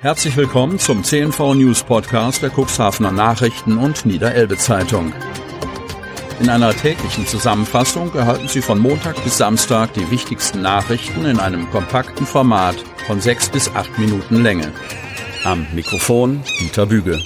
Herzlich willkommen zum CNV News Podcast der Cuxhavener Nachrichten und Niederelbe Zeitung. In einer täglichen Zusammenfassung erhalten Sie von Montag bis Samstag die wichtigsten Nachrichten in einem kompakten Format von sechs bis acht Minuten Länge. Am Mikrofon Dieter Büge.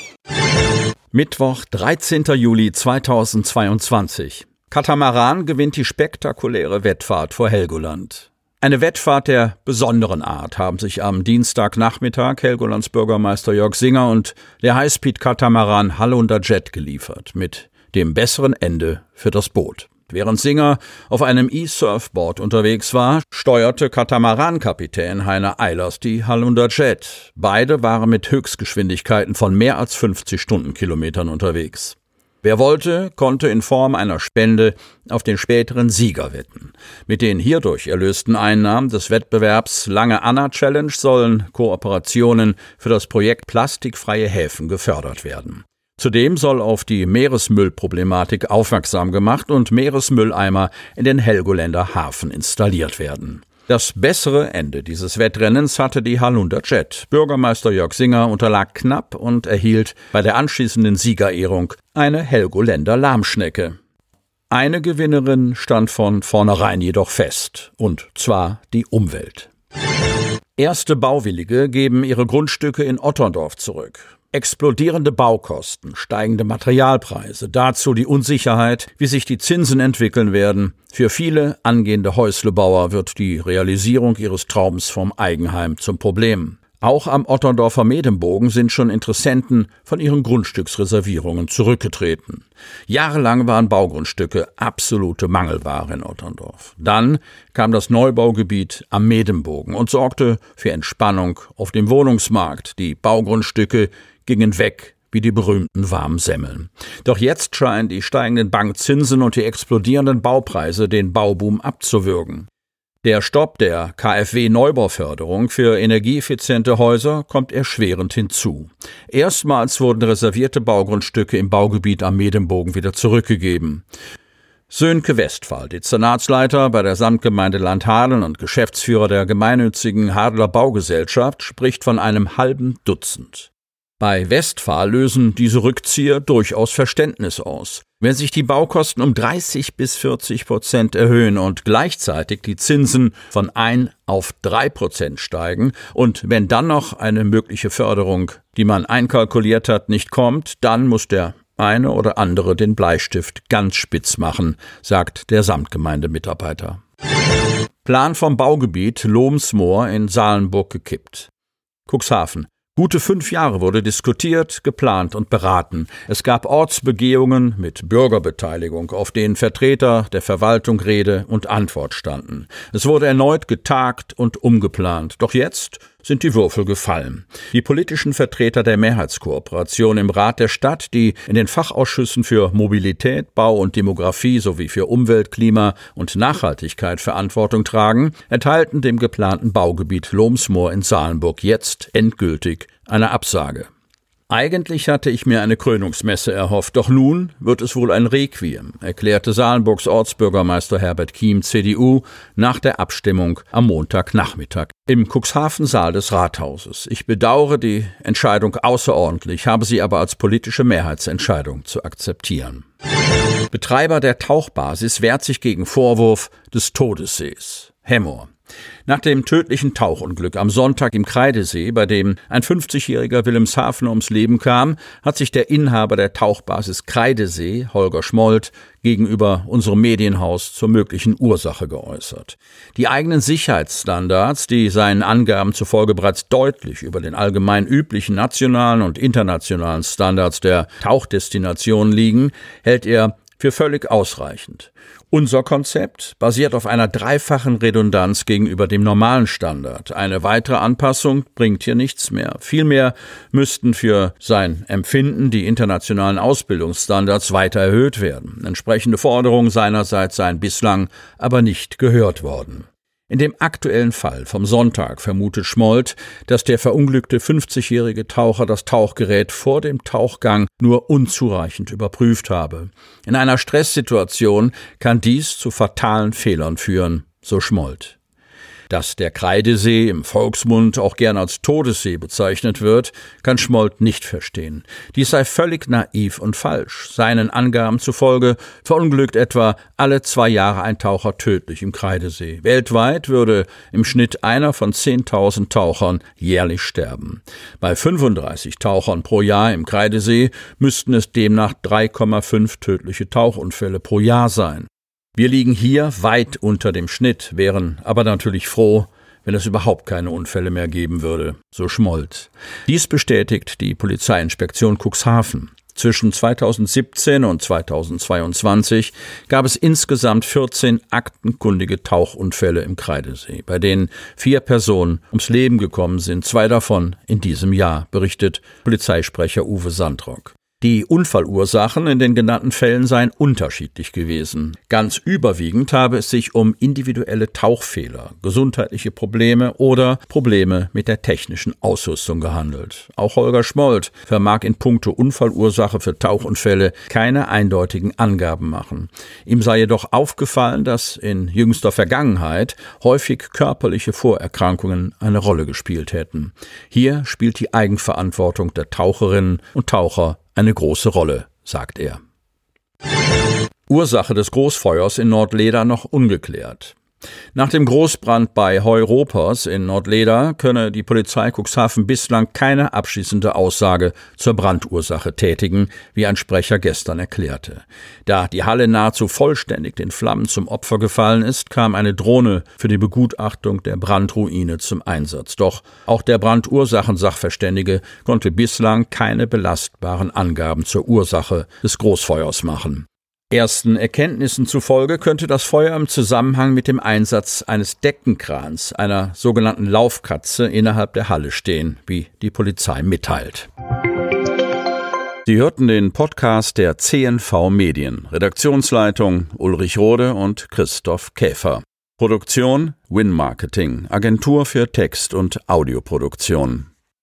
Mittwoch, 13. Juli 2022. Katamaran gewinnt die spektakuläre Wettfahrt vor Helgoland. Eine Wettfahrt der besonderen Art haben sich am Dienstagnachmittag Helgolands Bürgermeister Jörg Singer und der Highspeed-Katamaran Hallunder Jet geliefert, mit dem besseren Ende für das Boot. Während Singer auf einem E-Surfboard unterwegs war, steuerte Katamaran-Kapitän Heiner Eilers die Hallunder Jet. Beide waren mit Höchstgeschwindigkeiten von mehr als 50 Stundenkilometern unterwegs. Wer wollte, konnte in Form einer Spende auf den späteren Sieger wetten. Mit den hierdurch erlösten Einnahmen des Wettbewerbs Lange Anna Challenge sollen Kooperationen für das Projekt Plastikfreie Häfen gefördert werden. Zudem soll auf die Meeresmüllproblematik aufmerksam gemacht und Meeresmülleimer in den Helgoländer Hafen installiert werden. Das bessere Ende dieses Wettrennens hatte die Hallunder Jet. Bürgermeister Jörg Singer unterlag knapp und erhielt bei der anschließenden Siegerehrung eine Helgoländer Lahmschnecke. Eine Gewinnerin stand von vornherein jedoch fest, und zwar die Umwelt. Erste Bauwillige geben ihre Grundstücke in Otterndorf zurück. Explodierende Baukosten, steigende Materialpreise, dazu die Unsicherheit, wie sich die Zinsen entwickeln werden. Für viele angehende Häuslebauer wird die Realisierung ihres Traums vom Eigenheim zum Problem. Auch am Otterndorfer Medembogen sind schon Interessenten von ihren Grundstücksreservierungen zurückgetreten. Jahrelang waren Baugrundstücke absolute Mangelware in Otterndorf. Dann kam das Neubaugebiet am Medembogen und sorgte für Entspannung auf dem Wohnungsmarkt. Die Baugrundstücke gingen weg wie die berühmten warmen Semmeln. Doch jetzt scheinen die steigenden Bankzinsen und die explodierenden Baupreise den Bauboom abzuwürgen. Der Stopp der KfW-Neubauförderung für energieeffiziente Häuser kommt erschwerend hinzu. Erstmals wurden reservierte Baugrundstücke im Baugebiet am Medembogen wieder zurückgegeben. Sönke Westphal, Dezernatsleiter bei der Samtgemeinde Landhadeln und Geschäftsführer der gemeinnützigen Hadler Baugesellschaft, spricht von einem halben Dutzend. Bei Westphal lösen diese Rückzieher durchaus Verständnis aus. Wenn sich die Baukosten um 30 bis 40 Prozent erhöhen und gleichzeitig die Zinsen von 1 auf 3 Prozent steigen und wenn dann noch eine mögliche Förderung, die man einkalkuliert hat, nicht kommt, dann muss der eine oder andere den Bleistift ganz spitz machen, sagt der Samtgemeindemitarbeiter. Plan vom Baugebiet Lohmsmoor in Salenburg gekippt. Cuxhaven. Gute fünf Jahre wurde diskutiert, geplant und beraten. Es gab Ortsbegehungen mit Bürgerbeteiligung, auf denen Vertreter der Verwaltung Rede und Antwort standen. Es wurde erneut getagt und umgeplant. Doch jetzt sind die Würfel gefallen. Die politischen Vertreter der Mehrheitskooperation im Rat der Stadt, die in den Fachausschüssen für Mobilität, Bau und Demografie sowie für Umwelt, Klima und Nachhaltigkeit Verantwortung tragen, erteilten dem geplanten Baugebiet Lohmsmoor in Salenburg jetzt endgültig eine Absage. Eigentlich hatte ich mir eine Krönungsmesse erhofft, doch nun wird es wohl ein Requiem, erklärte Salenburgs Ortsbürgermeister Herbert Kiem, CDU, nach der Abstimmung am Montagnachmittag im Cuxhaven-Saal des Rathauses. Ich bedauere die Entscheidung außerordentlich, habe sie aber als politische Mehrheitsentscheidung zu akzeptieren. Betreiber der Tauchbasis wehrt sich gegen Vorwurf des Todessees. Hemmoor. Nach dem tödlichen Tauchunglück am Sonntag im Kreidesee, bei dem ein 50-jähriger Wilhelmshaven ums Leben kam, hat sich der Inhaber der Tauchbasis Kreidesee, Holger Schmold, gegenüber unserem Medienhaus zur möglichen Ursache geäußert. Die eigenen Sicherheitsstandards, die seinen Angaben zufolge bereits deutlich über den allgemein üblichen nationalen und internationalen Standards der Tauchdestination liegen, hält er für völlig ausreichend. Unser Konzept basiert auf einer dreifachen Redundanz gegenüber dem normalen Standard. Eine weitere Anpassung bringt hier nichts mehr. Vielmehr müssten für sein Empfinden die internationalen Ausbildungsstandards weiter erhöht werden. Entsprechende Forderungen seinerseits seien bislang aber nicht gehört worden. In dem aktuellen Fall vom Sonntag vermutet Schmold, dass der verunglückte 50-jährige Taucher das Tauchgerät vor dem Tauchgang nur unzureichend überprüft habe. In einer Stresssituation kann dies zu fatalen Fehlern führen, so Schmold. Dass der Kreidesee im Volksmund auch gern als Todessee bezeichnet wird, kann Schmold nicht verstehen. Dies sei völlig naiv und falsch. Seinen Angaben zufolge verunglückt etwa alle zwei Jahre ein Taucher tödlich im Kreidesee. Weltweit würde im Schnitt einer von 10.000 Tauchern jährlich sterben. Bei 35 Tauchern pro Jahr im Kreidesee müssten es demnach 3,5 tödliche Tauchunfälle pro Jahr sein. Wir liegen hier weit unter dem Schnitt, wären aber natürlich froh, wenn es überhaupt keine Unfälle mehr geben würde, so Schmold. Dies bestätigt die Polizeiinspektion Cuxhaven. Zwischen 2017 und 2022 gab es insgesamt 14 aktenkundige Tauchunfälle im Kreidesee, bei denen vier Personen ums Leben gekommen sind, zwei davon in diesem Jahr, berichtet Polizeisprecher Uwe Sandrock. Die Unfallursachen in den genannten Fällen seien unterschiedlich gewesen. Ganz überwiegend habe es sich um individuelle Tauchfehler, gesundheitliche Probleme oder Probleme mit der technischen Ausrüstung gehandelt. Auch Holger Schmold vermag in puncto Unfallursache für Tauchunfälle keine eindeutigen Angaben machen. Ihm sei jedoch aufgefallen, dass in jüngster Vergangenheit häufig körperliche Vorerkrankungen eine Rolle gespielt hätten. Hier spielt die Eigenverantwortung der Taucherinnen und Taucher eine große Rolle, sagt er. Ursache des Großfeuers in Nordleder noch ungeklärt. Nach dem Großbrand bei Heuropers in Nordleder könne die Polizei Cuxhaven bislang keine abschließende Aussage zur Brandursache tätigen, wie ein Sprecher gestern erklärte. Da die Halle nahezu vollständig den Flammen zum Opfer gefallen ist, kam eine Drohne für die Begutachtung der Brandruine zum Einsatz. Doch auch der Brandursachensachverständige konnte bislang keine belastbaren Angaben zur Ursache des Großfeuers machen. Ersten Erkenntnissen zufolge könnte das Feuer im Zusammenhang mit dem Einsatz eines Deckenkrans, einer sogenannten Laufkatze, innerhalb der Halle stehen, wie die Polizei mitteilt. Sie hörten den Podcast der CNV Medien. Redaktionsleitung Ulrich Rode und Christoph Käfer. Produktion Win Marketing, Agentur für Text- und Audioproduktion.